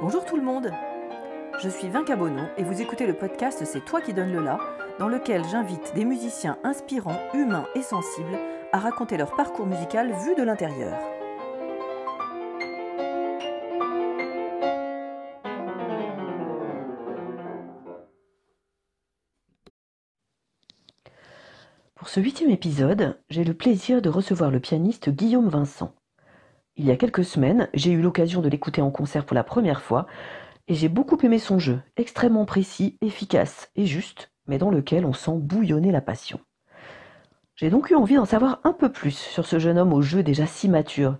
Bonjour tout le monde Je suis Vinca Bono et vous écoutez le podcast C'est toi qui donne le là, dans lequel j'invite des musiciens inspirants, humains et sensibles à raconter leur parcours musical vu de l'intérieur. Pour ce huitième épisode, j'ai le plaisir de recevoir le pianiste Guillaume Vincent. Il y a quelques semaines, j'ai eu l'occasion de l'écouter en concert pour la première fois, et j'ai beaucoup aimé son jeu, extrêmement précis, efficace et juste, mais dans lequel on sent bouillonner la passion. J'ai donc eu envie d'en savoir un peu plus sur ce jeune homme au jeu déjà si mature.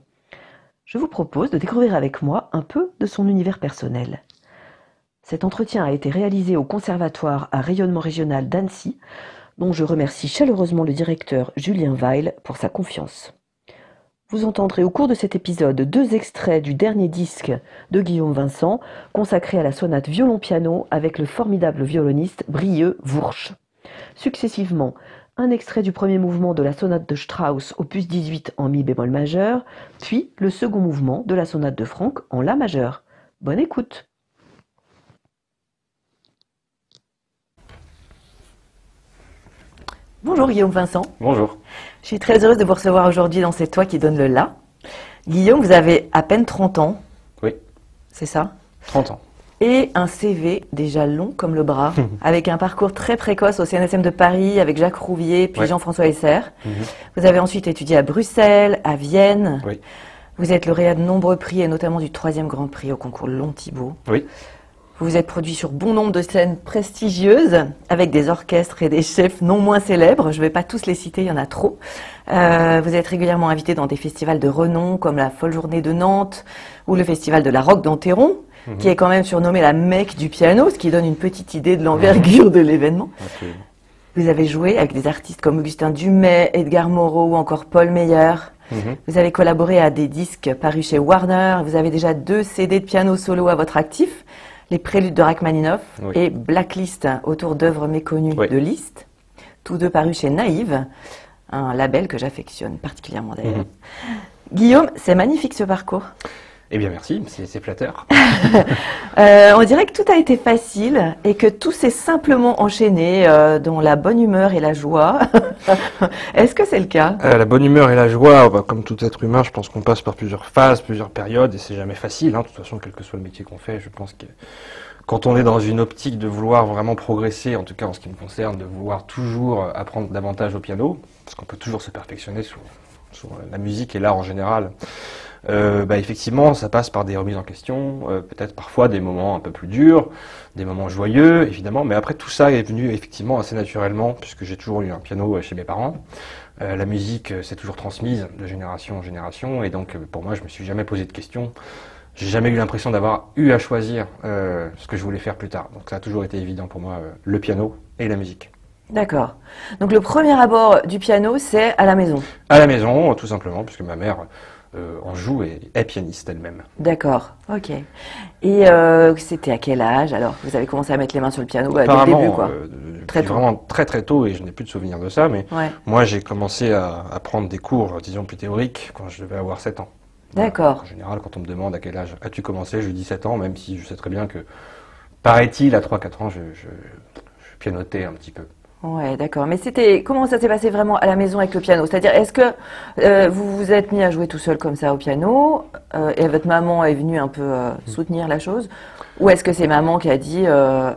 Je vous propose de découvrir avec moi un peu de son univers personnel. Cet entretien a été réalisé au Conservatoire à rayonnement régional d'Annecy, dont je remercie chaleureusement le directeur Julien Weil pour sa confiance. Vous entendrez au cours de cet épisode deux extraits du dernier disque de Guillaume Vincent, consacré à la sonate violon-piano avec le formidable violoniste Brieux Vourche. Successivement, un extrait du premier mouvement de la sonate de Strauss opus 18 en mi bémol majeur, puis le second mouvement de la sonate de Franck en la majeur. Bonne écoute. Bonjour Guillaume Vincent. Bonjour. Je suis très heureuse de vous recevoir aujourd'hui dans C'est toi qui donne le là. Guillaume, vous avez à peine 30 ans. Oui. C'est ça? 30 ans. Et un CV déjà long comme le bras, avec un parcours très précoce au CNSM de Paris, avec Jacques Rouvier, puis Ouais. Jean-François Esser. Mhm. Vous avez ensuite étudié à Bruxelles, à Vienne. Oui. Vous êtes lauréat de nombreux prix, et notamment du troisième Grand Prix au concours Long Thibault. Oui. Vous vous êtes produit sur bon nombre de scènes prestigieuses, avec des orchestres et des chefs non moins célèbres. Je ne vais pas tous les citer, il y en a trop. Euh, vous êtes régulièrement invité dans des festivals de renom, comme la Folle Journée de Nantes ou le Festival de la Roque d'Anteron, Mhm. qui est quand même surnommé la Mecque du piano, ce qui donne une petite idée de l'envergure de l'événement. Vous avez joué avec des artistes comme Augustin Dumay, Edgar Moreau ou encore Paul Meyer. Mhm. Vous avez collaboré à des disques parus chez Warner. Vous avez déjà deux CD de piano solo à votre actif. Les Préludes de Rachmaninoff Oui. et Blacklist autour d'œuvres méconnues Oui. de Liszt. Tous deux parus chez Naïve, un label que j'affectionne particulièrement d'ailleurs. Mhm. Guillaume, c'est magnifique ce parcours. Eh bien, merci, c'est flatteur. Euh, on dirait que tout a été facile et que tout s'est simplement enchaîné euh, dans la bonne humeur et la joie. Est-ce que c'est le cas? Euh, la bonne humeur et la joie, bah, comme tout être humain, je pense qu'on passe par plusieurs phases, plusieurs périodes, et c'est jamais facile. Hein. De toute façon, quel que soit le métier qu'on fait, je pense que quand on est dans une optique de vouloir vraiment progresser, en tout cas en ce qui me concerne, de vouloir toujours apprendre davantage au piano, parce qu'on peut toujours se perfectionner sur, sur la musique et l'art en général, euh, bah, effectivement, ça passe par des remises en question, euh, peut-être parfois des moments un peu plus durs, des moments joyeux, évidemment, mais après tout ça est venu effectivement assez naturellement, puisque j'ai toujours eu un piano euh, chez mes parents. Euh, la musique s'est toujours transmise de génération en génération, et donc pour moi, je me suis jamais posé de questions. J'ai jamais eu l'impression d'avoir eu à choisir ce que je voulais faire plus tard. Donc ça a toujours été évident pour moi, le piano et la musique. D'accord. Donc le premier abord du piano, c'est à la maison? À la maison, tout simplement, puisque ma mère euh, en joue et est pianiste elle-même. D'accord. Ok. Et euh, c'était à quel âge alors? Vous avez commencé à mettre les mains sur le piano bah, dès le début, quoi. euh, Très tôt. vraiment très très tôt, et je n'ai plus de souvenirs de ça, mais Ouais. moi j'ai commencé à, à prendre des cours, disons plus théoriques, quand je devais avoir 7 ans. Voilà. D'accord. En général, quand on me demande à quel âge as-tu commencé, je dis 7 ans, même si je sais très bien que, paraît-il, à 3-4 ans, je, je, je pianotais un petit peu. Ouais, d'accord. Mais c'était comment ça s'est passé vraiment à la maison avec le piano? C'est-à-dire, est-ce que euh, vous vous êtes mis à jouer tout seul comme ça au piano euh, et votre maman est venue un peu euh, soutenir la chose? Ou est-ce que c'est maman qui a dit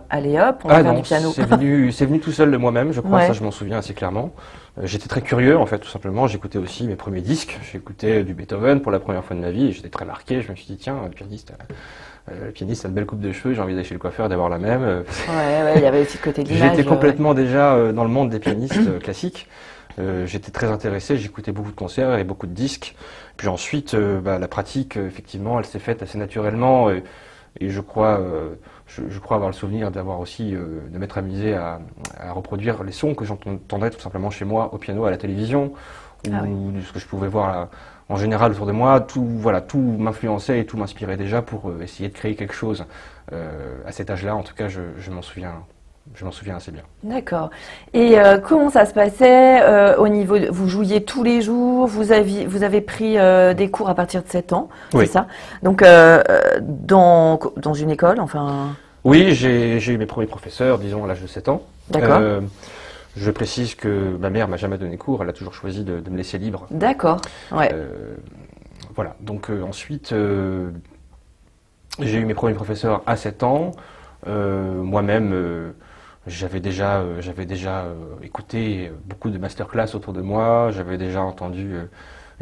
allez hop, on va ah faire non, du piano? c'est venu, c'est venu tout seul de moi-même, je crois, Ouais. ça je m'en souviens assez clairement. Euh, j'étais très curieux, en fait, tout simplement. J'écoutais aussi mes premiers disques. J'écoutais du Beethoven pour la première fois de ma vie, j'étais très marqué. Je me suis dit, tiens, le pianiste, euh, le pianiste a de belles coupes de cheveux, j'ai envie d'aller chez le coiffeur et d'avoir la même. Euh, Ouais, ouais, il y avait aussi le côté de l'image. J'étais complètement déjà euh, dans le monde des pianistes classiques. Euh, J'étais très intéressé, j'écoutais beaucoup de concerts et beaucoup de disques. Puis ensuite, bah, la pratique, effectivement, elle s'est faite assez naturellement. Et, et je crois, je, je crois avoir le souvenir d'avoir aussi euh, de m'être amusé à, à reproduire les sons que j'entendais tout simplement chez moi au piano, à la télévision, ou Ah ce que je pouvais voir là, en général autour de moi. Tout, voilà, tout m'influençait et tout m'inspirait déjà pour euh, essayer de créer quelque chose. Euh, à cet âge-là, en tout cas, je, je m'en souviens je m'en souviens assez bien. D'accord. Et euh, comment ça se passait euh, au niveau de, Vous jouiez tous les jours Vous avez, vous avez pris euh, des cours à partir de 7 ans Oui. C'est ça? Donc, euh, euh, dans, dans une école Enfin. Oui, j'ai eu mes premiers professeurs, disons, à l'âge de 7 ans. D'accord. Euh, je précise que ma mère m'a jamais donné cours, elle a toujours choisi de, de me laisser libre. D'accord. Ouais. Euh, voilà, donc euh, ensuite, j'ai eu mes premiers professeurs à 7 ans. Moi-même, j'avais déjà, j'avais déjà écouté beaucoup de masterclass autour de moi, j'avais déjà entendu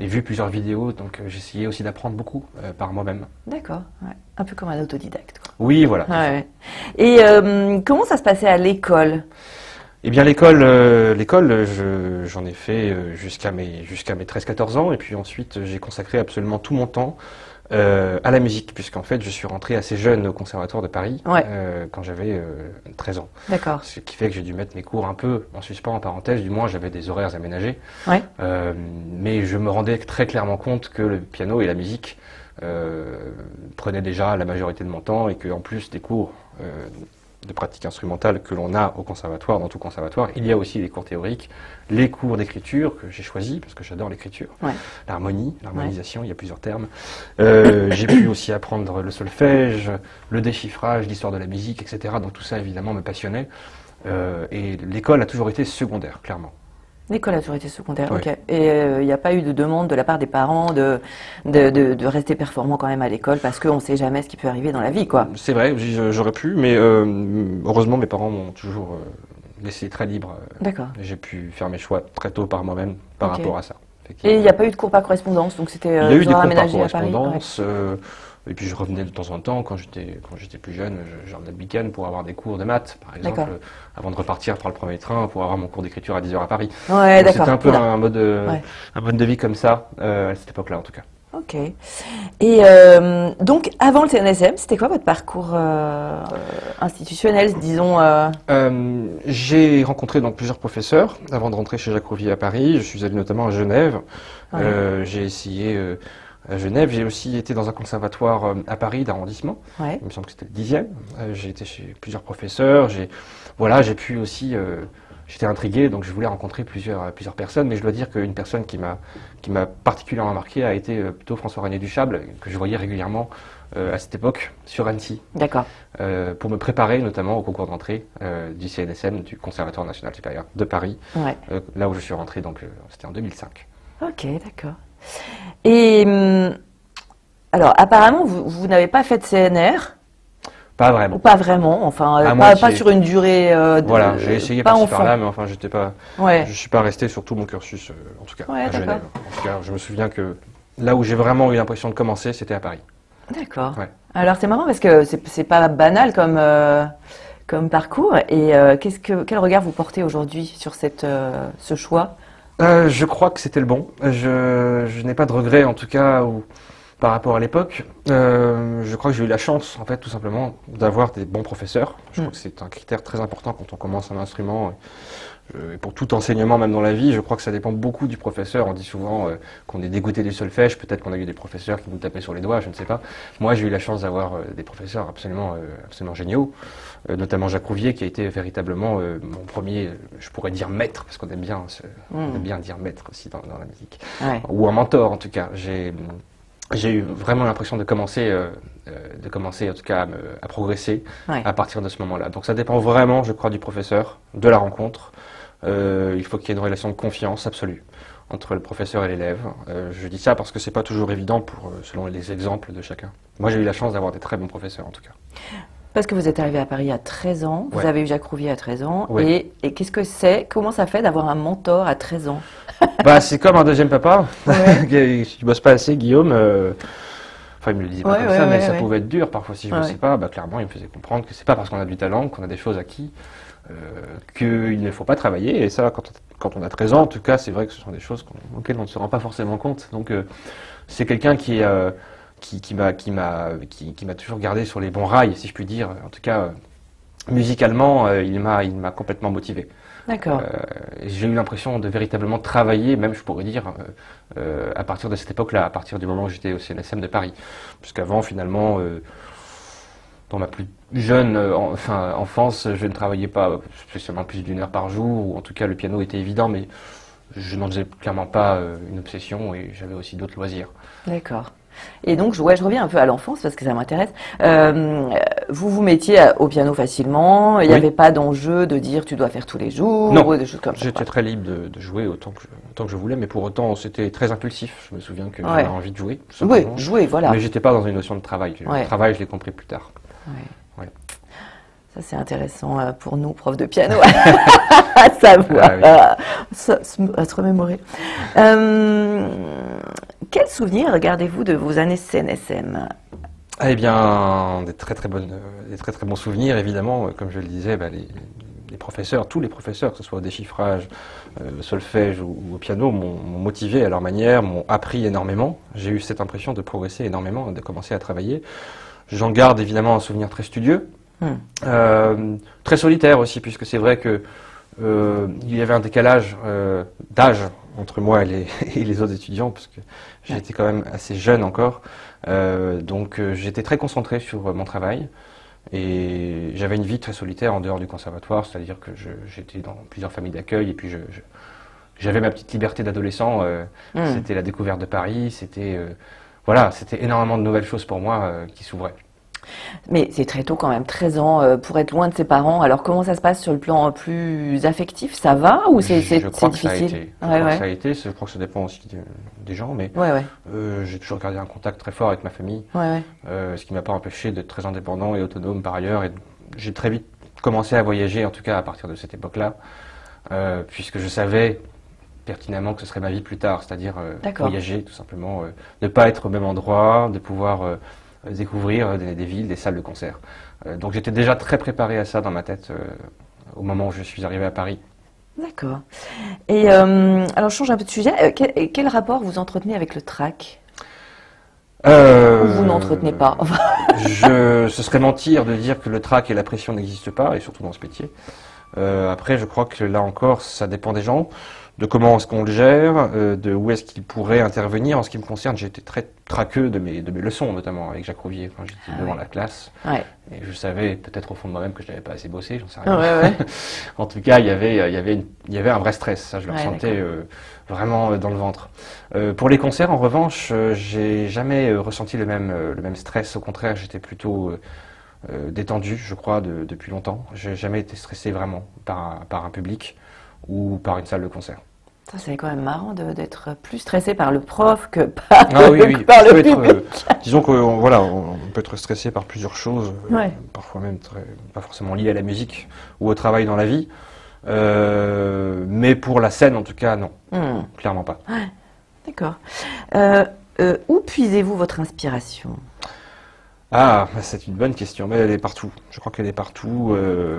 et vu plusieurs vidéos, donc euh, j'essayais aussi d'apprendre beaucoup euh, par moi-même. D'accord. Ouais. Un peu comme un autodidacte. Quoi. Oui, voilà. Ouais, ouais. Et euh, comment ça se passait à l'école? Eh bien, l'école, euh, l'école, je- j'en ai fait jusqu'à mes, jusqu'à mes 13-14 ans, et puis ensuite, j'ai consacré absolument tout mon temps euh, à la musique, puisqu'en fait, je suis rentré assez jeune au Conservatoire de Paris, Ouais. euh, quand j'avais euh, 13 ans. D'accord. Ce qui fait que j'ai dû mettre mes cours un peu en suspens, en parenthèse, du moins, j'avais des horaires aménagés. Ouais. Euh, mais je me rendais très clairement compte que le piano et la musique prenaient déjà la majorité de mon temps, et qu'en plus des cours de pratique instrumentale que l'on a au conservatoire, dans tout conservatoire, il y a aussi des cours théoriques, les cours d'écriture que j'ai choisis, parce que j'adore l'écriture, Ouais. l'harmonie, l'harmonisation, il y a plusieurs termes. Euh, j'ai pu aussi apprendre le solfège, le déchiffrage, l'histoire de la musique, etc. Donc tout ça, évidemment, me passionnait. Euh, et l'école a toujours été secondaire, clairement. L'école a toujours été secondaire, ok. Et il n'y a pas eu de demande de la part des parents de, de, de, de rester performant quand même à l'école parce qu'on ne sait jamais ce qui peut arriver dans la vie, quoi. C'est vrai, j'aurais pu, mais euh, heureusement, mes parents m'ont toujours euh, laissé très libre. euh, D'accord. J'ai pu faire mes choix très tôt par moi-même par rapport à ça. Et il n'y a pas eu de cours par correspondance, donc c'était Il y euh, a eu des cours par à Paris. ouais. Et puis je revenais de temps en temps quand j'étais quand j'étais plus jeune, je, le week-end pour avoir des cours de maths, par exemple, avant de repartir prendre le premier train pour avoir mon cours d'écriture à 10h à Paris. Ouais. C'était un peu un mode, euh, Ouais. un mode de vie comme ça euh, à cette époque-là en tout cas. Ok. Et euh, donc, avant le CNSM, c'était quoi votre parcours euh, institutionnel, disons euh, j'ai rencontré donc plusieurs professeurs avant de rentrer chez Jacques Rouvier à Paris. Je suis allé notamment à Genève. J'ai essayé à Genève. J'ai aussi été dans un conservatoire euh, à Paris d'arrondissement. Ouais. Il me semble que c'était le dixième. Euh, j'ai été chez plusieurs professeurs. J'ai voilà, j'ai pu aussi. euh, J'étais intrigué, donc je voulais rencontrer plusieurs, plusieurs personnes, mais je dois dire qu'une personne qui m'a particulièrement marqué a été plutôt François René Duchable, que je voyais régulièrement euh, à cette époque sur Annecy D'accord. euh, pour me préparer notamment au concours d'entrée euh, du CNSM, du Conservatoire national supérieur de Paris, Ouais. là où je suis rentré, donc c'était en 2005. Ok, d'accord. Et hum, alors, apparemment, vous, vous n'avez pas fait de CNR, Pas ou vraiment. pas vraiment, enfin, À pas, moitié. pas sur une durée. euh, de- Voilà, j'ai essayé enfant. par-là, mais enfin, j'étais pas, Ouais. je suis pas resté sur tout mon cursus, euh, en tout cas Ouais, à d'accord. Genève. En tout cas, je me souviens que là où j'ai vraiment eu l'impression de commencer, c'était à Paris. D'accord. Ouais. Alors c'est marrant parce que c'est pas banal comme euh, comme parcours. Et qu'est-ce que quel regard vous portez aujourd'hui sur cette ce choix? Euh, je crois que c'était le bon. Je, je n'ai pas de regrets, en tout cas, ou, par rapport à l'époque. Euh, je crois que j'ai eu la chance, en fait, tout simplement, d'avoir des bons professeurs. Je Mm. crois que c'est un critère très important quand on commence un instrument. Euh, Et pour tout enseignement, même dans la vie, je crois que ça dépend beaucoup du professeur. On dit souvent euh, qu'on est dégoûté du solfège. Peut-être qu'on a eu des professeurs qui nous tapaient sur les doigts, je ne sais pas. Moi, j'ai eu la chance d'avoir euh, des professeurs absolument, euh, absolument géniaux, notamment Jacques Rouvier, qui a été véritablement mon premier, je pourrais dire maître, parce qu'on aime bien, ce- on Mm. aime bien dire maître aussi dans, dans la musique, Ouais. ou un mentor en tout cas. J'ai j'ai eu vraiment l'impression de commencer, euh, euh, de commencer en tout cas à, me- à progresser Ouais. à partir de ce moment-là. Donc ça dépend vraiment, je crois, du professeur, de la rencontre. Euh, il faut qu'il y ait une relation de confiance absolue entre le professeur et l'élève. Euh, je dis ça parce que c'est pas toujours évident pour, selon les exemples de chacun. Moi, j'ai eu la chance d'avoir des très bons professeurs en tout cas. Parce que vous êtes arrivé à Paris à 13 ans, vous avez eu Jacques Rouvier à 13 ans, Ouais. et, et qu'est-ce que c'est Comment ça fait d'avoir un mentor à 13 ans bah, c'est comme un deuxième papa. si tu bosses pas assez, Guillaume. euh, Enfin, il me le disait pas comme ça, mais ça pouvait être dur parfois si je ne sais pas. Bah, clairement, il me faisait comprendre que c'est pas parce qu'on a du talent, qu'on a des choses acquis, euh, qu'il ne faut pas travailler. Et ça, quand, on- quand on a 13 ans, en tout cas, c'est vrai que ce sont des choses auxquelles on ne se rend pas forcément compte. Donc, euh, c'est quelqu'un qui, euh, qui, qui m'a, qui m'a, qui, qui m'a toujours gardé sur les bons rails, si je puis dire. En tout cas, euh, musicalement, euh, il m'a, il m'a complètement motivé. D'accord. Euh, j'ai eu l'impression de véritablement travailler, même je pourrais dire, euh, euh, à partir de cette époque-là, à partir du moment où j'étais au CNSM de Paris. Puisqu'avant, finalement, dans ma plus jeune enfin, enfance, je ne travaillais pas spécialement plus d'une heure par jour, ou en tout cas le piano était évident, mais je n'en faisais clairement pas une obsession et j'avais aussi d'autres loisirs. D'accord. Et donc, je, je reviens un peu à l'enfance parce que ça m'intéresse. Euh, vous vous mettiez au piano facilement. Il n'y avait pas d'enjeu de dire tu dois faire tous les jours ou des choses comme ça. J'étais très libre de, jouer autant que, je, que je voulais, mais pour autant, c'était très impulsif. Je me souviens que j'avais envie de jouer. Oui, jouer, voilà. Mais j'étais pas dans une notion de travail. Le travail, je l'ai compris plus tard. Ça, c'est intéressant euh, pour nous, profs de piano, à savoir, ah à, se remémorer. Euh, quel souvenir gardez-vous de vos années CNSM Eh bien, des très très, bonnes, des très très bons souvenirs, évidemment. Comme je le disais, bah, les, professeurs, tous les professeurs, que ce soit au déchiffrage, euh, solfège ou, au piano, m'ont motivé à leur manière, m'ont appris énormément. J'ai eu cette impression de progresser énormément, de commencer à travailler. J'en garde évidemment un souvenir très studieux, hmm. euh, très solitaire aussi, puisque c'est vrai que euh, il y avait un décalage d'âge entre moi et les, autres étudiants, parce que j'étais quand même assez jeune encore. Euh, donc euh, j'étais très concentré sur euh, mon travail. Et j'avais une vie très solitaire en dehors du conservatoire, c'est-à-dire que j'étais dans plusieurs familles d'accueil et puis j'avais ma petite liberté d'adolescent. Hmm. C'était la découverte de Paris, c'était voilà, c'était énormément de nouvelles choses pour moi qui s'ouvraient. Mais c'est très tôt quand même, 13 ans euh, pour être loin de ses parents. Alors comment ça se passe sur le plan plus affectif? Ça va ou c'est difficile Je crois que ça a été. Je crois que ça a été. Je crois que ça dépend aussi des gens, mais euh, j'ai toujours gardé un contact très fort avec ma famille, euh, ce qui m'a pas empêché d'être très indépendant et autonome par ailleurs. Et j'ai très vite commencé à voyager, en tout cas à partir de cette époque-là, puisque je savais pertinemment que ce serait ma vie plus tard, c'est-à-dire voyager tout simplement, ne pas être au même endroit, de pouvoir euh, découvrir euh, des, villes, des salles de concert. Euh, donc j'étais déjà très préparé à ça dans ma tête au moment où je suis arrivé à Paris. D'accord. Et alors, je change un peu de sujet. Quel, rapport vous entretenez avec le track euh, Ou vous n'entretenez pas je, Ce serait mentir de dire que le track et la pression n'existent pas, et surtout dans ce métier. après, je crois que là encore, ça dépend des gens de comment est-ce qu'on le gère, euh, de où est-ce qu'il pourrait intervenir. En ce qui me concerne, j'ai été très traqueux de mes, de mes leçons, notamment avec Jacques Rouvier quand j'étais ah devant la classe. Et je savais peut-être au fond de moi-même que je n'avais pas assez bossé, j'en sais rien. en tout cas, il y avait, y avait, y avait un vrai stress, ça je le ressentais euh, vraiment euh, dans le ventre. pour les concerts, en revanche, j'ai jamais ressenti le même, le même stress. Au contraire, j'étais plutôt détendu, je crois, depuis longtemps. J'ai jamais été stressé vraiment par, par un public ou par une salle de concert. Ça, c'est quand même marrant d'être plus stressé par le prof que par, ah le, par le public. Euh, disons qu'on voilà, on peut être stressé par plusieurs choses, euh, parfois même très, pas forcément liées à la musique ou au travail dans la vie. Euh, mais pour la scène, en tout cas, non, hmm. clairement pas. D'accord. où puisez-vous votre inspiration? Ah, bah, c'est une bonne question, mais elle est partout. Je crois qu'elle est partout.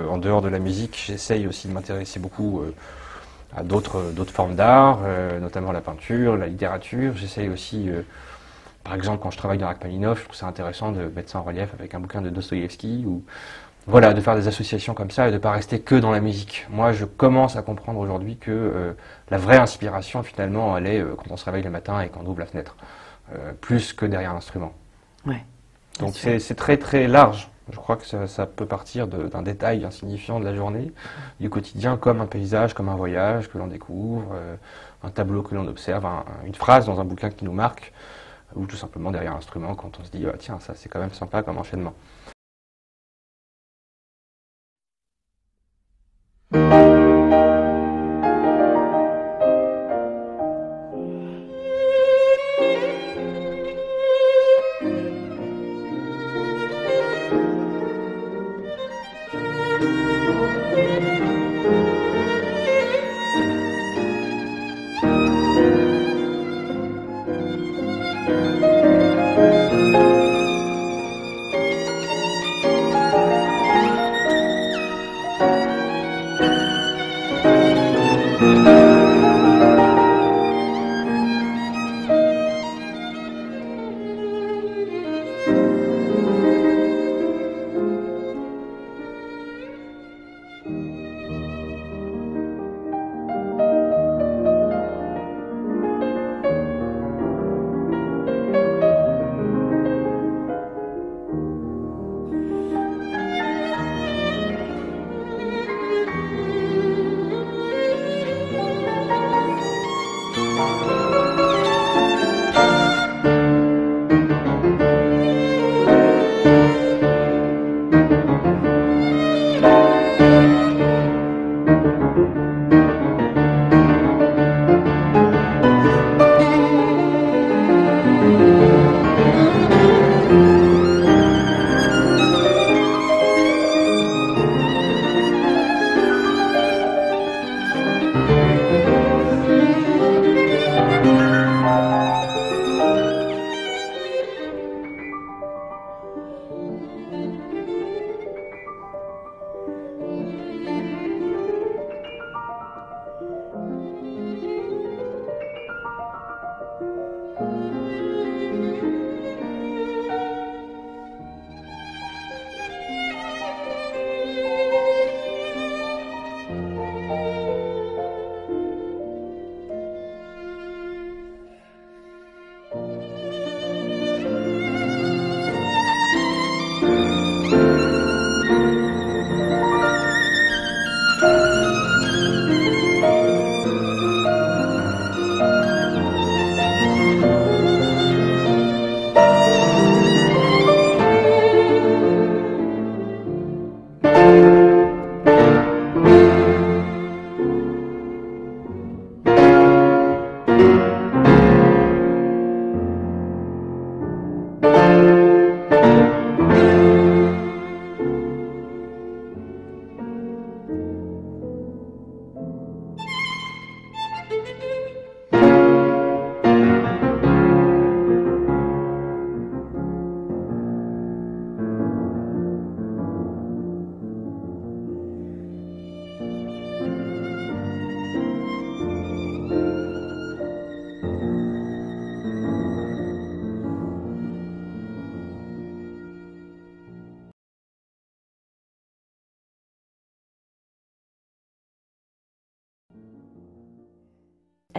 en dehors de la musique, j'essaye aussi de m'intéresser beaucoup à d'autres formes d'art, euh, notamment la peinture, la littérature. J'essaye aussi, euh, par exemple, quand je travaille dans Rachmaninov, je trouve ça intéressant de mettre ça en relief avec un bouquin de Dostoïevski ou voilà, de faire des associations comme ça et de ne pas rester que dans la musique. Moi, je commence à comprendre aujourd'hui que euh, la vraie inspiration, finalement, elle est quand on se réveille le matin et qu'on ouvre la fenêtre, plus que derrière l'instrument. Ouais, Donc c'est très très large. Je crois que ça, peut partir d'un détail insignifiant de la journée, du quotidien, comme un paysage, comme un voyage que l'on découvre, euh, un tableau que l'on observe, une phrase dans un bouquin qui nous marque, ou tout simplement derrière un instrument quand on se dit ah, tiens, ça c'est quand même sympa comme enchaînement.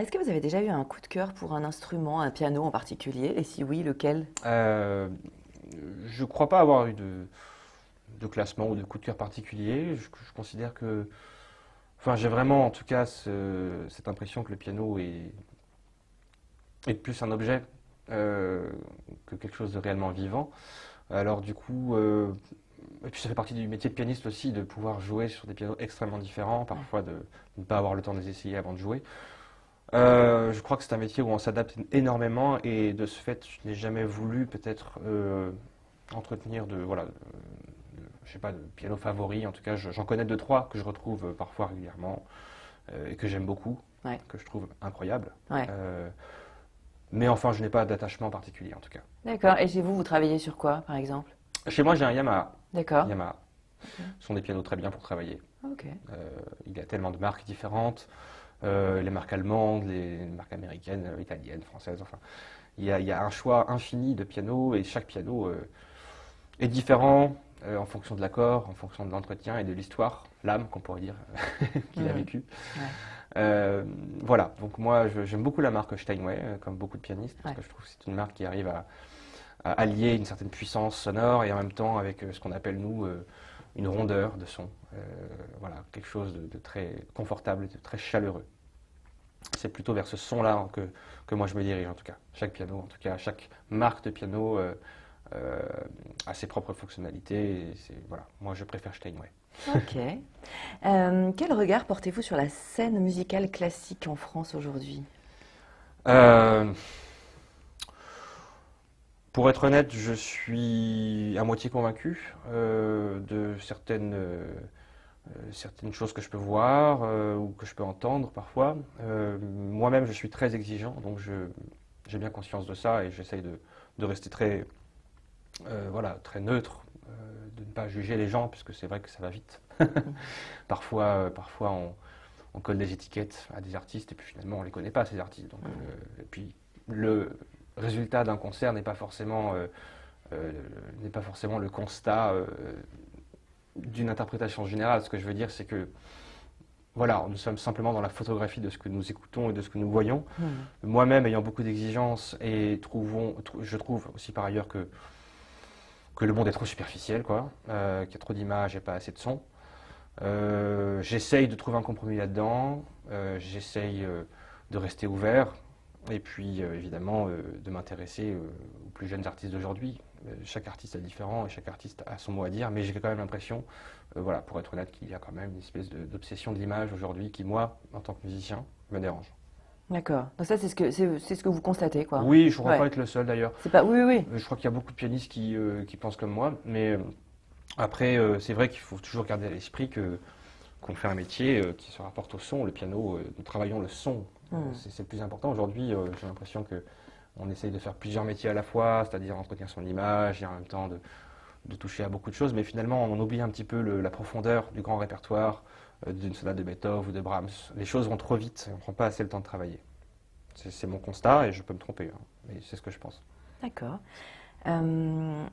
Est-ce que vous avez déjà eu un coup de cœur pour un instrument, un piano en particulier? Et si oui, lequel? Euh, Je ne crois pas avoir eu de, classement ou de coup de cœur particulier. Je, considère que. Enfin, j'ai vraiment en tout cas cette impression que le piano est, est plus un objet euh, que quelque chose de réellement vivant. Alors, du coup. Euh, et puis ça fait partie du métier de pianiste aussi, de pouvoir jouer sur des pianos extrêmement différents, parfois de ne pas avoir le temps de les essayer avant de jouer. Euh, je crois que c'est un métier où on s'adapte énormément et de ce fait, je n'ai jamais voulu peut-être euh, entretenir de, voilà, je sais pas, de piano favori. En tout cas, j'en connais deux, trois que je retrouve parfois régulièrement euh, et que j'aime beaucoup, que je trouve incroyable. mais enfin, je n'ai pas d'attachement particulier en tout cas. D'accord. Et chez vous, vous travaillez sur quoi, par exemple? Chez moi, j'ai un Yamaha. D'accord. Yamaha. Ce sont des pianos très bien pour travailler. il y a tellement de marques différentes. Euh, les marques allemandes, les, marques américaines, euh, italiennes, françaises, enfin. Il y, a, un choix infini de pianos et chaque piano euh, est différent en fonction de l'accord, en fonction de l'entretien et de l'histoire, l'âme qu'on pourrait dire qu'il a mmh. vécu. voilà, donc moi j'aime beaucoup la marque Steinway, comme beaucoup de pianistes, parce que je trouve que c'est une marque qui arrive à, allier une certaine puissance sonore et en même temps avec ce qu'on appelle nous une rondeur de son. voilà, quelque chose de, de, très confortable, de très chaleureux c'est plutôt vers ce son-là que, que moi je me dirige en tout cas. Chaque piano, en tout cas, chaque marque de piano euh, euh, a ses propres fonctionnalités. voilà, moi je préfère Steinway. Ok. Euh, quel regard portez-vous sur la scène musicale classique en France aujourd'hui? Pour être honnête, je suis à moitié convaincu de certaines certaines choses que je peux voir euh, ou que je peux entendre parfois. Euh, moi-même, je suis très exigeant, donc j'ai bien conscience de ça et j'essaye de, de, rester très, voilà, très neutre, de ne pas juger les gens, puisque c'est vrai que ça va vite. parfois, parfois on, on, colle des étiquettes à des artistes et puis finalement on ne les connaît pas, ces artistes. Donc, et puis le résultat d'un concert n'est pas forcément... n'est pas forcément le constat d'une interprétation générale. Ce que je veux dire, c'est que voilà, nous sommes simplement dans la photographie de ce que nous écoutons et de ce que nous voyons. Hmm. Moi-même, ayant beaucoup d'exigences et trouvons, je trouve aussi par ailleurs que, que le monde est trop superficiel, quoi, euh, qu'il y a trop d'images et pas assez de sons. Euh, j'essaye de trouver un compromis là-dedans. Euh, j'essaye de rester ouvert. Et puis, évidemment, de m'intéresser aux plus jeunes artistes d'aujourd'hui. Euh, chaque artiste est différent et chaque artiste a son mot à dire, mais j'ai quand même l'impression, euh, voilà, pour être honnête, qu'il y a quand même une espèce d'obsession de l'image aujourd'hui qui, moi, en tant que musicien, me dérange. D'accord. Donc ça, c'est ce que c'est ce que vous constatez, quoi. Oui, je ne crois pas être le seul d'ailleurs. C'est pas. Oui, oui. Euh, je crois qu'il y a beaucoup de pianistes qui, qui pensent comme moi, mais après, c'est vrai qu'il faut toujours garder à l'esprit que qu'on fait un métier qui se rapporte au son, le piano. nous travaillons le son. Hmm. C'est le plus important aujourd'hui. j'ai l'impression que on essaye de faire plusieurs métiers à la fois, c'est-à-dire entretenir son image et en même temps de, toucher à beaucoup de choses, mais finalement on oublie un petit peu la profondeur du grand répertoire euh, d'une sonate de Beethoven ou de Brahms. Les choses vont trop vite et on ne prend pas assez le temps de travailler. C'est mon constat et je peux me tromper, hein, mais c'est ce que je pense. D'accord. Euh,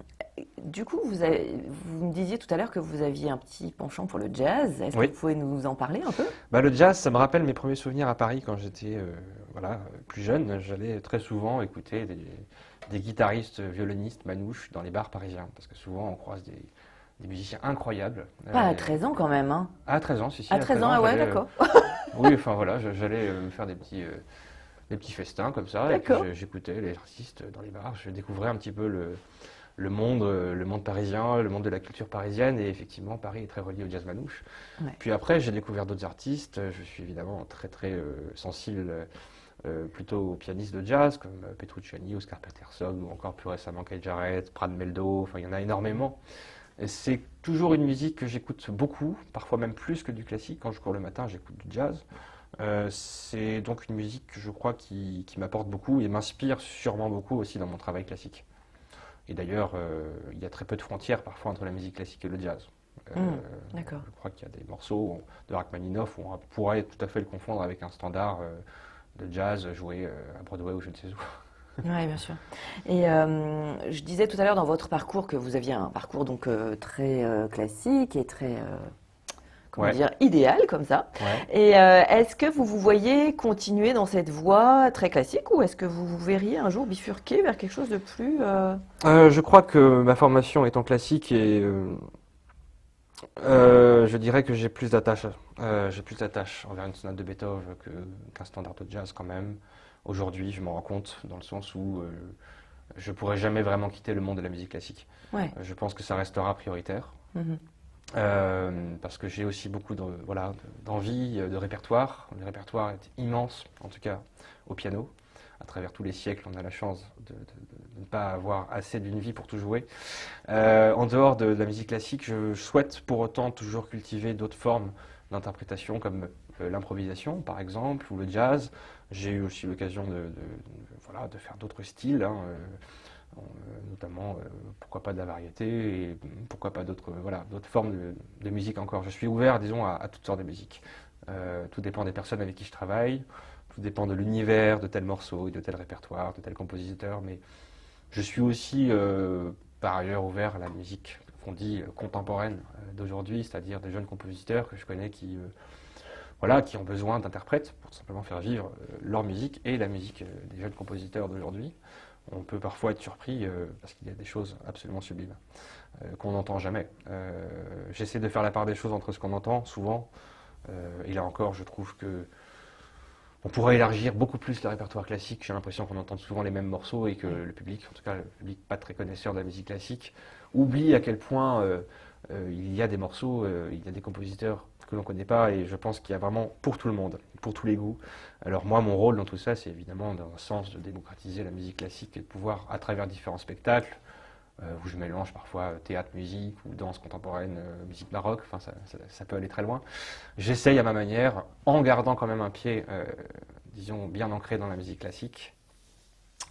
du coup, vous, vous, me disiez tout à l'heure que vous aviez un petit penchant pour le jazz. Est-ce que vous pouvez nous en parler un peu? Bah, Le jazz, ça me rappelle mes premiers souvenirs à Paris quand j'étais euh, voilà, plus jeune. J'allais très souvent écouter des, guitaristes, violonistes, manouches dans les bars parisiens. Parce que souvent, on croise des, musiciens incroyables. Pas à 13 ans quand même. Hein. À 13 ans, si, si. À 13, ans, ah ouais, d'accord. oui, enfin voilà, j'allais me faire des petits des petits festins comme ça. Et puis j'écoutais les artistes dans les bars. Je découvrais un petit peu le, le, monde, le monde parisien, le monde de la culture parisienne. Et effectivement, Paris est très relié au jazz manouche. Puis après, j'ai découvert d'autres artistes. Je suis évidemment très très euh, sensible. Euh, plutôt aux pianistes de jazz comme Petrucciani, Oscar Peterson ou encore plus récemment Kay Jarrett, Brad Meldo, enfin il y en a énormément. C'est toujours une musique que j'écoute beaucoup, parfois même plus que du classique. Quand je cours le matin, j'écoute du jazz. Euh, c'est donc une musique, je crois, qui, m'apporte beaucoup et m'inspire sûrement beaucoup aussi dans mon travail classique. Et d'ailleurs, euh, il y a très peu de frontières parfois entre la musique classique et le jazz. Euh, hmm. Je crois qu'il y a des morceaux de Rachmaninoff où on pourrait tout à fait le confondre avec un standard de jazz joué à Broadway ou je ne sais où. Oui, bien sûr. Et je disais tout à l'heure dans votre parcours que vous aviez un parcours donc très classique et très comment dire, idéal comme ça. Ouais. Et euh, est-ce que vous vous voyez continuer dans cette voie très classique ou est-ce que vous vous verriez un jour bifurquer vers quelque chose de plus... euh, Euh, je crois que ma formation étant classique et euh, je dirais que j'ai plus d'attache, euh, j'ai plus d'attache envers une sonate de Beethoven qu'un standard de jazz quand même. Aujourd'hui, je m'en rends compte dans le sens où euh, je pourrais jamais vraiment quitter le monde de la musique classique. Ouais. Euh, Je pense que ça restera prioritaire. mhm. Euh, parce que j'ai aussi beaucoup de, voilà, de- d'envie, de répertoire. Le répertoire est immense, en tout cas au piano. À travers tous les siècles, on a la chance de, ne pas avoir assez d'une vie pour tout jouer. Euh, en dehors de, la musique classique, je souhaite pour autant toujours cultiver d'autres formes d'interprétation comme euh, l'improvisation, par exemple, ou le jazz. J'ai eu aussi l'occasion de, voilà, de faire d'autres styles. hein, euh, notamment pourquoi pas de la variété et pourquoi pas d'autres voilà, formes de, musique encore. Je suis ouvert, disons, à, toutes sortes de musique. Euh, tout dépend des personnes avec qui je travaille, tout dépend de l'univers, de tel morceau, de tel répertoire, de tel compositeur, mais je suis aussi euh, par ailleurs ouvert à la musique qu'on dit euh, contemporaine euh, d'aujourd'hui, c'est-à-dire des jeunes compositeurs que je connais qui, voilà, qui ont besoin d'interprètes pour simplement faire vivre leur musique et la musique des jeunes compositeurs d'aujourd'hui on peut parfois être surpris parce qu'il y a des choses absolument sublimes qu'on n'entend jamais. J'essaie de faire la part des choses entre ce qu'on entend souvent, et là encore, je trouve que on pourrait élargir beaucoup plus le répertoire classique. J'ai l'impression qu'on entend souvent les mêmes morceaux et que le public, en tout cas le public pas très connaisseur de la musique classique, oublie à quel point euh, euh, il y a des morceaux, euh, il y a des compositeurs que l'on ne connaît pas, et je pense qu'il y a vraiment pour tout le monde, pour tous les goûts. Alors moi, mon rôle dans tout ça, c'est évidemment dans un sens de démocratiser la musique classique et de pouvoir, à travers différents spectacles, où je mélange parfois théâtre, musique ou danse contemporaine, euh, musique baroque, enfin ça, ça- ça peut aller très loin. J'essaye à ma manière, en gardant quand même un pied, euh, disons, bien ancré dans la musique classique.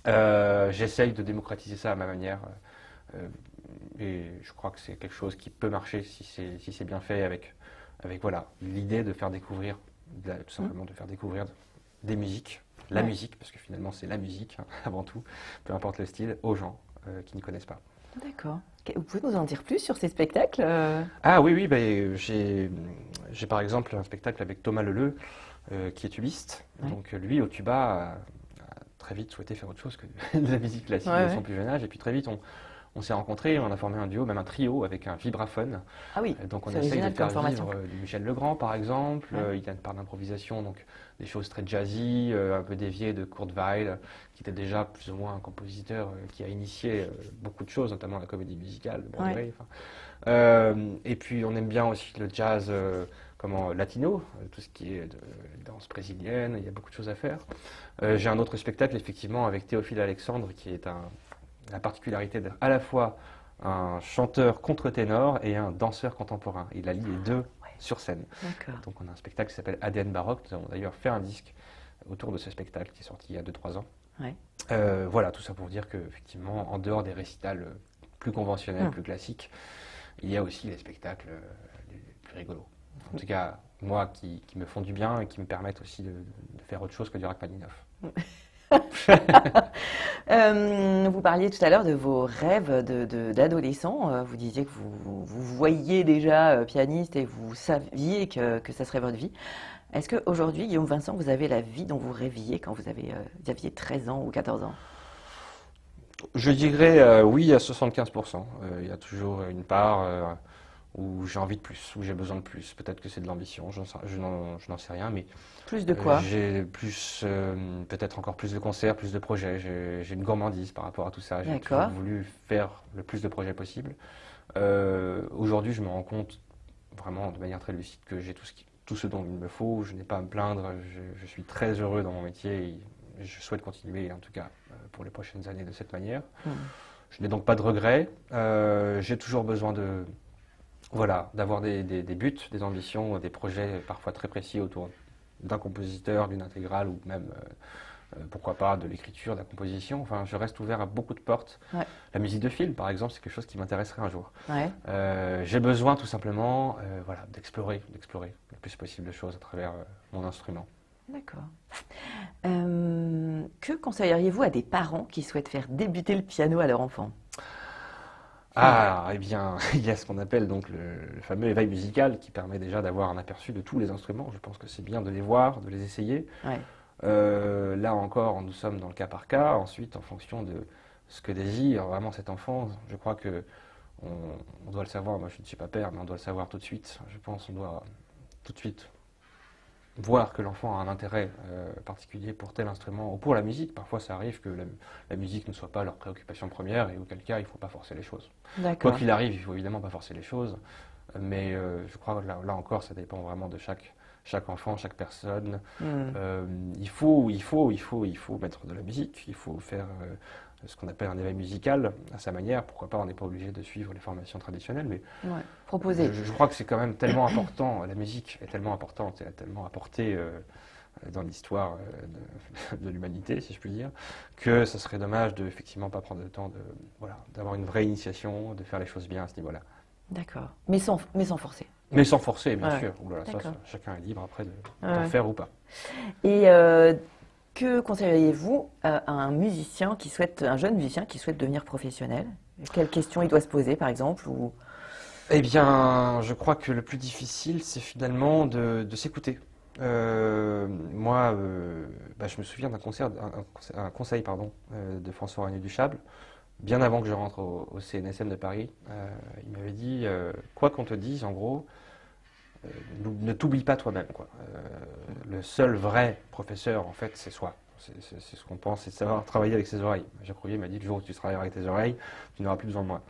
Euh, J'essaye de démocratiser ça à ma manière. euh, et je crois que c'est quelque chose qui peut marcher si c'est si bien fait avec, avec voilà, l'idée de faire découvrir, de la- tout simplement de faire découvrir des musiques, la Ouais. musique, parce que finalement c'est la musique hein, avant tout, peu importe le style, aux gens euh, qui ne connaissent pas. D'accord. Vous pouvez nous en dire plus sur ces spectacles euh Ah oui, oui, ben, j'ai par exemple un spectacle avec Thomas Leleu, euh, qui est tubiste. Ouais. Donc euh, lui, au tuba, a, a très vite souhaité faire autre chose que de la musique classique Ouais, de son ouais. plus jeune âge. Et puis très vite, on, on s'est rencontrés, on a formé un duo, même un trio avec un vibraphone. Ah oui, Donc on essaye de faire vivre euh, du Michel Legrand par exemple, Ouais. Euh, il y a une part d'improvisation, donc des choses très jazzy, euh, un peu déviées de Kurt Weill, qui était déjà plus ou moins un compositeur euh, qui a initié beaucoup de choses, notamment la comédie musicale de Broadway. et puis on aime bien aussi le jazz comment, latino, tout ce qui est de danse brésilienne, il y a beaucoup de choses à faire. J'ai un autre spectacle effectivement avec Théophile Alexandre qui est un, la particularité d'être à la fois un chanteur contre-ténor et un danseur contemporain. Il allie les deux sur scène. Donc on a un spectacle qui s'appelle ADN Baroque. Nous avons d'ailleurs fait un disque autour de ce spectacle qui est sorti il y a 2-3 ans. Ouais. Euh, voilà, tout ça pour dire que effectivement, en dehors des récitals plus conventionnels, Mm. plus classiques, il y a aussi les spectacles euh, les plus rigolos. En tout cas, moi, qui, qui me font du bien et qui me permettent aussi de, de faire autre chose que du Rachmaninoff. Euh, vous parliez tout à l'heure de vos rêves d'adolescent. Euh, vous disiez que vous, vous voyiez déjà euh, pianiste et vous saviez que, que ça serait votre vie. Est-ce qu'aujourd'hui, Guillaume Vincent, vous avez la vie dont vous rêviez quand vous, aviez 13 ans ou 14 ans? Je dirais oui à 75%. Euh, il y a toujours une part où j'ai envie de plus, où j'ai besoin de plus. Peut-être que c'est de l'ambition, je n'en sais rien, mais Plus de euh, quoi? j'ai plus, euh, peut-être encore plus de concerts, plus de projets. J'ai une gourmandise par rapport à tout ça. J'ai voulu faire le plus de projets possible. Euh, Aujourd'hui, je me rends compte vraiment de manière très lucide que j'ai tout ce, qui- tout ce dont il me faut. Je n'ai pas à me plaindre. Je, je suis très heureux dans mon métier et je souhaite continuer, en tout cas pour les prochaines années, de cette manière. Hmm. Je n'ai donc pas de regrets. Euh, j'ai toujours besoin de, voilà, d'avoir des, des- des buts, des ambitions, des projets parfois très précis autour d'un compositeur, d'une intégrale ou même, euh, euh, pourquoi pas, de l'écriture, de la composition. Enfin, je reste ouvert à beaucoup de portes. Ouais. La musique de film, par exemple, c'est quelque chose qui m'intéresserait un jour. Ouais. Euh, j'ai besoin tout simplement, euh, voilà, d'explorer, d'explorer le plus possible de choses à travers mon instrument. D'accord. Que conseilleriez-vous à des parents qui souhaitent faire débuter le piano à leur enfant? Ah, eh bien, il y a ce qu'on appelle donc le, fameux éveil musical qui permet déjà d'avoir un aperçu de tous les instruments. Je pense que c'est bien de les voir, de les essayer. Euh, là encore, nous sommes dans le cas par cas. Ensuite, en fonction de ce que désire vraiment cet enfant, je crois que on, doit le savoir. Moi, je ne suis pas père, mais on doit le savoir tout de suite. Je pense qu'on doit tout de suite voir que l'enfant a un intérêt euh, particulier pour tel instrument ou pour la musique. Parfois, ça arrive que la, musique ne soit pas leur préoccupation première et auquel cas, il ne faut pas forcer les choses. Quoi qu'il arrive, il faut évidemment pas forcer les choses, mais euh, je crois que là, encore, ça dépend vraiment de chaque, chaque enfant, chaque personne. Hmm. Euh, il, faut, il, faut, il, faut, il faut mettre de la musique, il faut faire ce qu'on appelle un éveil musical à sa manière. Pourquoi pas, on n'est pas obligé de suivre les formations traditionnelles, mais proposer. Je, crois que c'est quand même tellement important, la musique est tellement importante, elle a tellement apporté euh, dans l'histoire euh, de, l'humanité, si je puis dire, que ce serait dommage de effectivement pas prendre le temps de voilà d'avoir une vraie initiation, de faire les choses bien à ce niveau-là. D'accord, mais sans, mais sans forcer. Mais sans forcer, bien sûr. chacun est libre après de, d'en faire ou pas. Et euh, que conseilleriez-vous à un musicien qui souhaite, un jeune musicien qui souhaite devenir professionnel? Quelles questions il doit se poser, par exemple. Eh bien, je crois que le plus difficile, c'est finalement de, s'écouter. Euh, moi, euh, bah, je me souviens d'un concert, conseil pardon, euh, de François Régnier Duchable, bien avant que je rentre au CNSM de Paris. il m'avait dit, quoi qu'on te dise, en gros, ne t'oublie pas toi-même. Quoi. le seul vrai professeur, en fait, c'est soi. C'est ce qu'on pense, c'est de savoir travailler avec ses oreilles. Jacques Rouvier m'a dit, le jour où tu travailleras avec tes oreilles, tu n'auras plus besoin de moi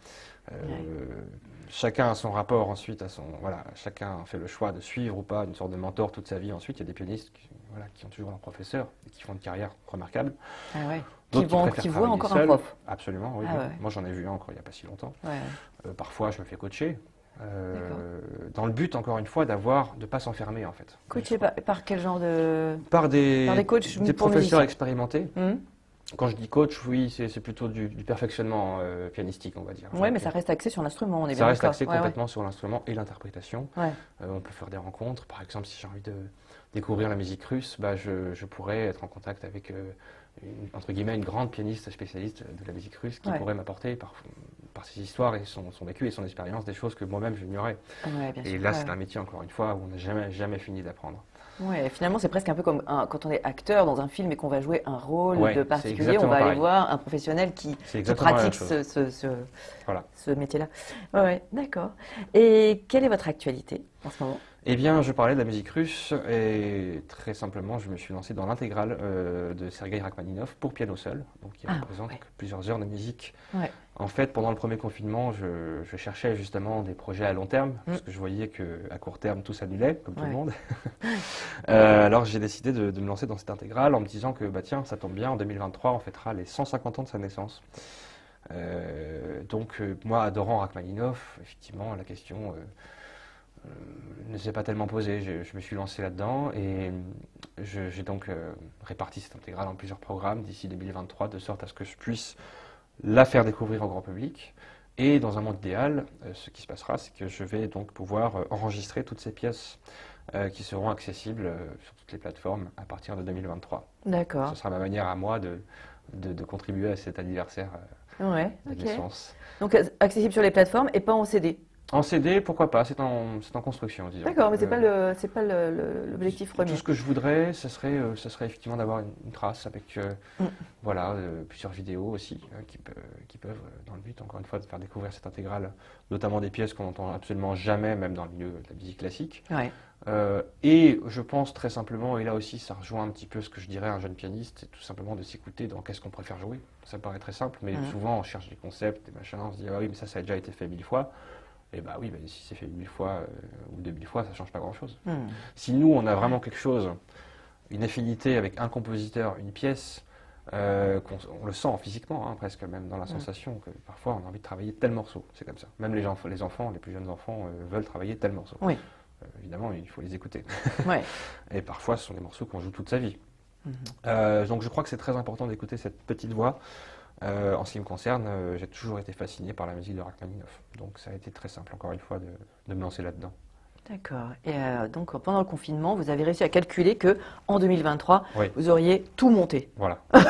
chacun a son rapport ensuite à son. Voilà, chacun fait le choix de suivre ou pas une sorte de mentor toute sa vie. Ensuite, il y a des pianistes qui, voilà, qui ont toujours un professeur et qui font une carrière remarquable. Ah ouais. Qui, vont, qui voient encore un prof. Absolument, oui. Ah Moi, j'en ai vu un encore il n'y a pas si longtemps. Euh, parfois, je me fais coacher. Euh, dans le but, encore une fois, d'avoir, de pas s'enfermer en fait. Coacher par, quel genre de Par des, par des, coachs des professeurs expérimentés. Hum. Quand je dis coach, oui, c'est plutôt du, perfectionnement euh, pianistique, on va dire. Oui, mais ça reste axé sur l'instrument, on est Ça reste axé complètement sur l'instrument et l'interprétation. Euh, on peut faire des rencontres. Par exemple, si j'ai envie de découvrir la musique russe, bah, je, pourrais être en contact avec, une, entre guillemets, une grande pianiste spécialiste de la musique russe qui pourrait m'apporter par, par ses histoires et son, vécu et son expérience des choses que moi-même j'ignorais. et là, c'est un métier, encore une fois, où on n'a jamais, jamais fini d'apprendre. Ouais, finalement, c'est presque un peu comme quand on est acteur dans un film et qu'on va jouer un rôle de particulier, on va aller voir un professionnel qui, pratique ce, ce, métier-là. Ouais, d'accord. Et quelle est votre actualité en ce moment? Eh bien, je parlais de la musique russe et très simplement, je me suis lancé dans l'intégrale euh, de Sergei Rachmaninov pour piano seul, donc qui ah, représente plusieurs heures de musique. En fait, pendant le premier confinement, je, cherchais justement des projets à long terme, mm. parce que je voyais qu'à court terme, tout s'annulait, comme tout le monde. Euh, alors j'ai décidé de, me lancer dans cette intégrale en me disant que, bah tiens, ça tombe bien, en 2023, on fêtera les 150 ans de sa naissance. Euh, donc, moi, adorant Rachmaninov, effectivement, la question ne s'est pas tellement posé. Je, me suis lancé là-dedans et j'ai donc euh, réparti cette intégrale en plusieurs programmes d'ici 2023 de sorte à ce que je puisse la faire découvrir au grand public. Et dans un monde idéal, euh, ce qui se passera, c'est que je vais donc pouvoir euh, enregistrer toutes ces pièces qui seront accessibles sur toutes les plateformes à partir de 2023. D'accord. Ce sera ma manière à moi de, de, contribuer à cet anniversaire ouais, de naissance. Donc accessible sur les plateformes et pas en CD en CD, pourquoi pas, c'est en, en, construction, disons. D'accord, mais ce n'est euh, pas l'objectif premier. Tout ce que je voudrais, ce serait, euh, ce serait effectivement d'avoir une, trace avec euh, mm. voilà, plusieurs vidéos aussi qui, qui, peuvent, dans le but, encore une fois, de faire découvrir cette intégrale, notamment des pièces qu'on n'entend absolument jamais, même dans le milieu de la musique classique. et je pense très simplement, et là aussi ça rejoint un petit peu ce que je dirais à un jeune pianiste, c'est tout simplement de s'écouter dans qu'est-ce qu'on préfère jouer. Ça paraît très simple, mais mm. souvent on cherche des concepts, des machins, on se dit ah oui mais ça ça a déjà été fait mille fois. Et eh bah oui, bah, si c'est fait mille fois euh, ou deux mille fois, ça change pas grand-chose. Hmm. Si nous, on a vraiment quelque chose, une affinité avec un compositeur, une pièce, euh, on, le sent physiquement, hein, presque même dans la hmm. sensation, que parfois on a envie de travailler tel morceau. C'est comme ça. Même les, les enfants, les plus jeunes enfants, euh, veulent travailler tel morceau. Oui. évidemment, il faut les écouter. Ouais. Et parfois, ce sont des morceaux qu'on joue toute sa vie. Hmm. donc je crois que c'est très important d'écouter cette petite voix. Euh, en ce qui me concerne, euh, j'ai toujours été fasciné par la musique de Rachmaninoff. Donc ça a été très simple, encore une fois, de, me lancer là-dedans. D'accord. Et euh, donc pendant le confinement, vous avez réussi à calculer que en 2023, Oui. vous auriez tout monté. Voilà.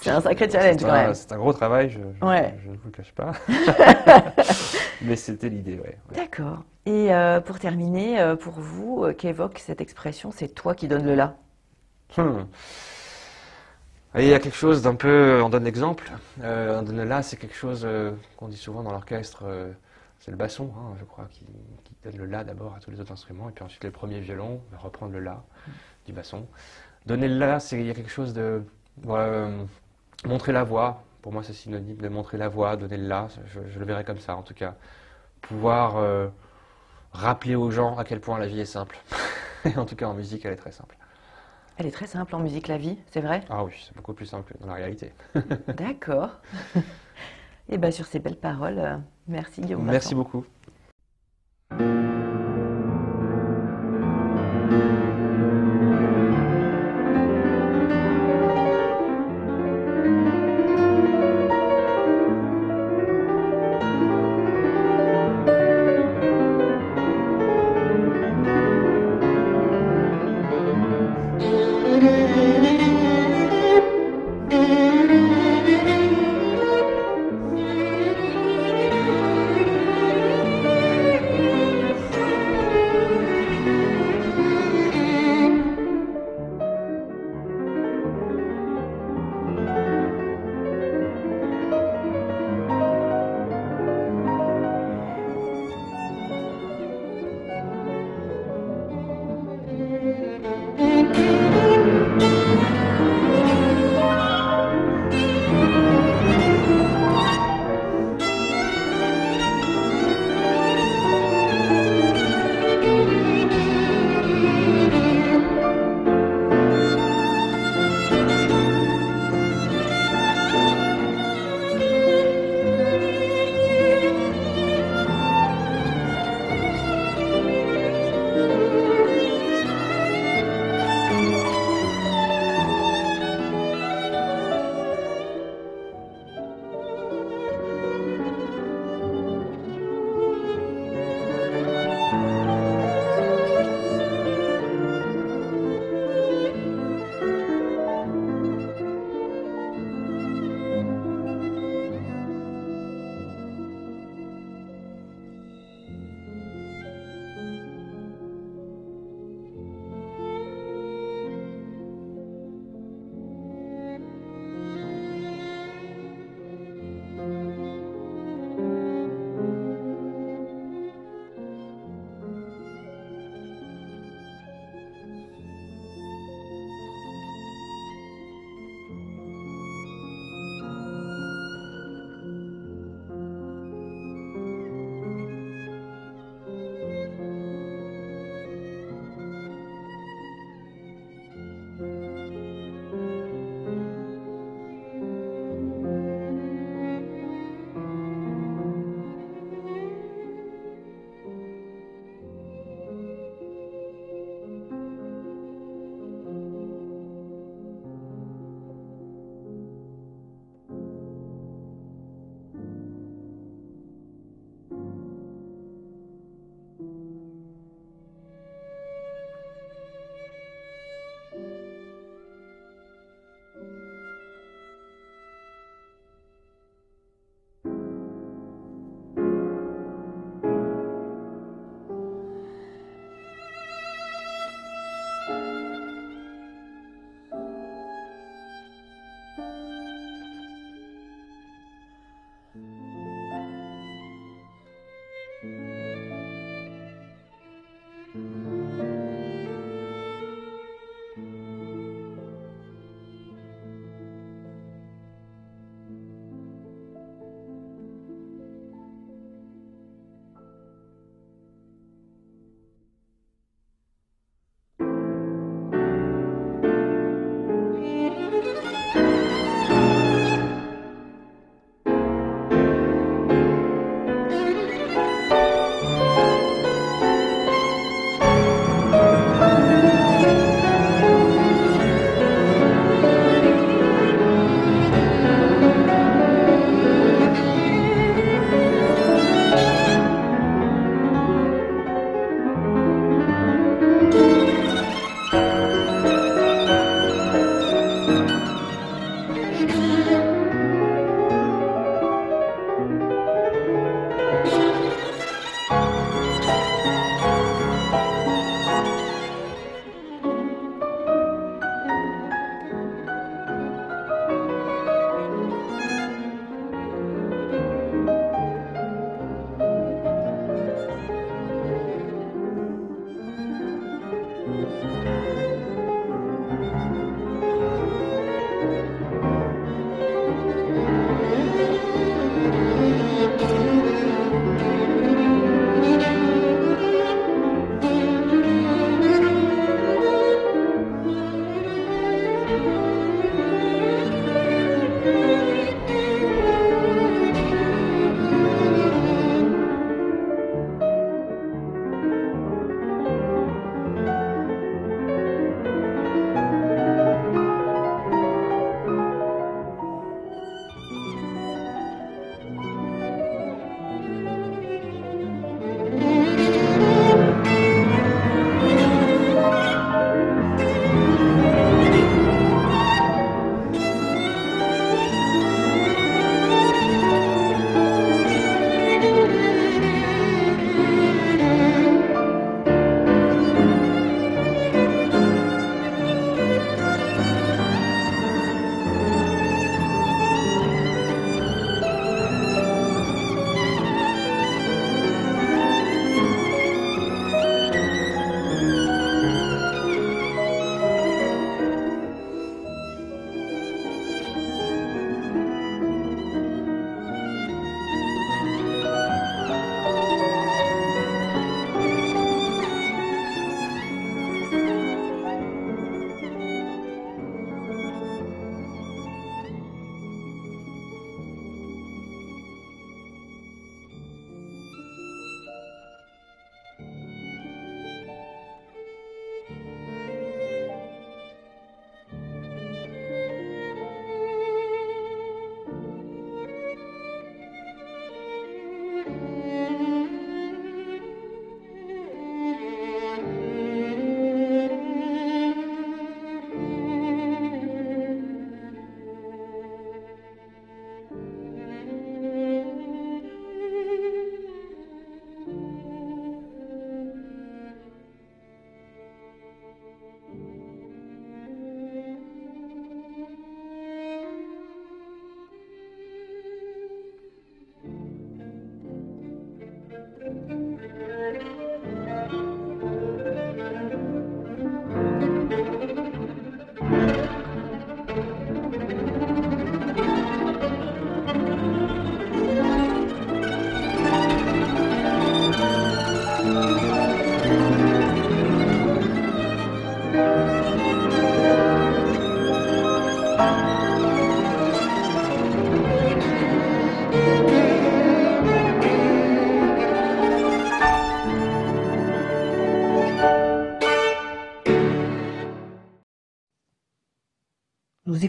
C'est un sacré challenge quand un- même. C'est un gros travail, je, je- Ouais. je ne vous le cache pas. Mais c'était l'idée, ouais. ouais. D'accord. Et pour terminer, pour vous, qu'évoque cette expression C'est toi qui donnes le là? Hmm. Et il y a quelque chose d'un peu, on donne l'exemple, euh, on donne là, c'est quelque chose euh, qu'on dit souvent dans l'orchestre, euh, c'est le basson, hein, je crois, qui, qui donne le la d'abord à tous les autres instruments, et puis ensuite les premiers violons va reprendre le la du basson. Donner le la, c'est il y a quelque chose de, voilà, euh, montrer la voix. Pour moi, c'est synonyme de montrer la voix, donner le la. Je, je le verrai comme ça, en tout cas, pouvoir euh, rappeler aux gens à quel point la vie est simple. Et en tout cas, en musique, elle est très simple. Elle est très simple en musique, la vie, c'est vrai? Ah oui, c'est beaucoup plus simple que dans la réalité. D'accord. Et bien sur ces belles paroles, euh, merci Guillaume. Merci Vincent. beaucoup.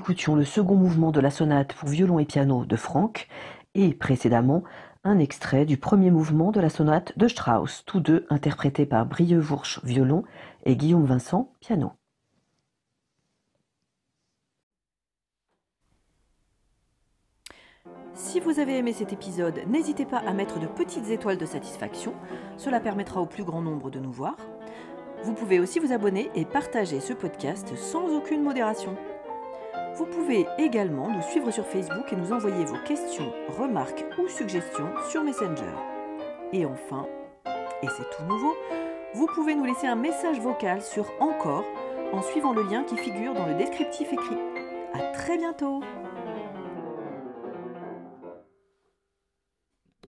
Écoutions le second mouvement de la sonate pour violon et piano de Franck et, précédemment, un extrait du premier mouvement de la sonate de Strauss, tous deux interprétés par Brieux-Vourche violon et Guillaume Vincent piano. Si vous avez aimé cet épisode, n'hésitez pas à mettre de petites étoiles de satisfaction, cela permettra au plus grand nombre de nous voir. Vous pouvez aussi vous abonner et partager ce podcast sans aucune modération. Vous pouvez également nous suivre sur Facebook et nous envoyer vos questions, remarques ou suggestions sur Messenger. Et enfin, et c'est tout nouveau, vous pouvez nous laisser un message vocal sur Encore en suivant le lien qui figure dans le descriptif écrit. À très bientôt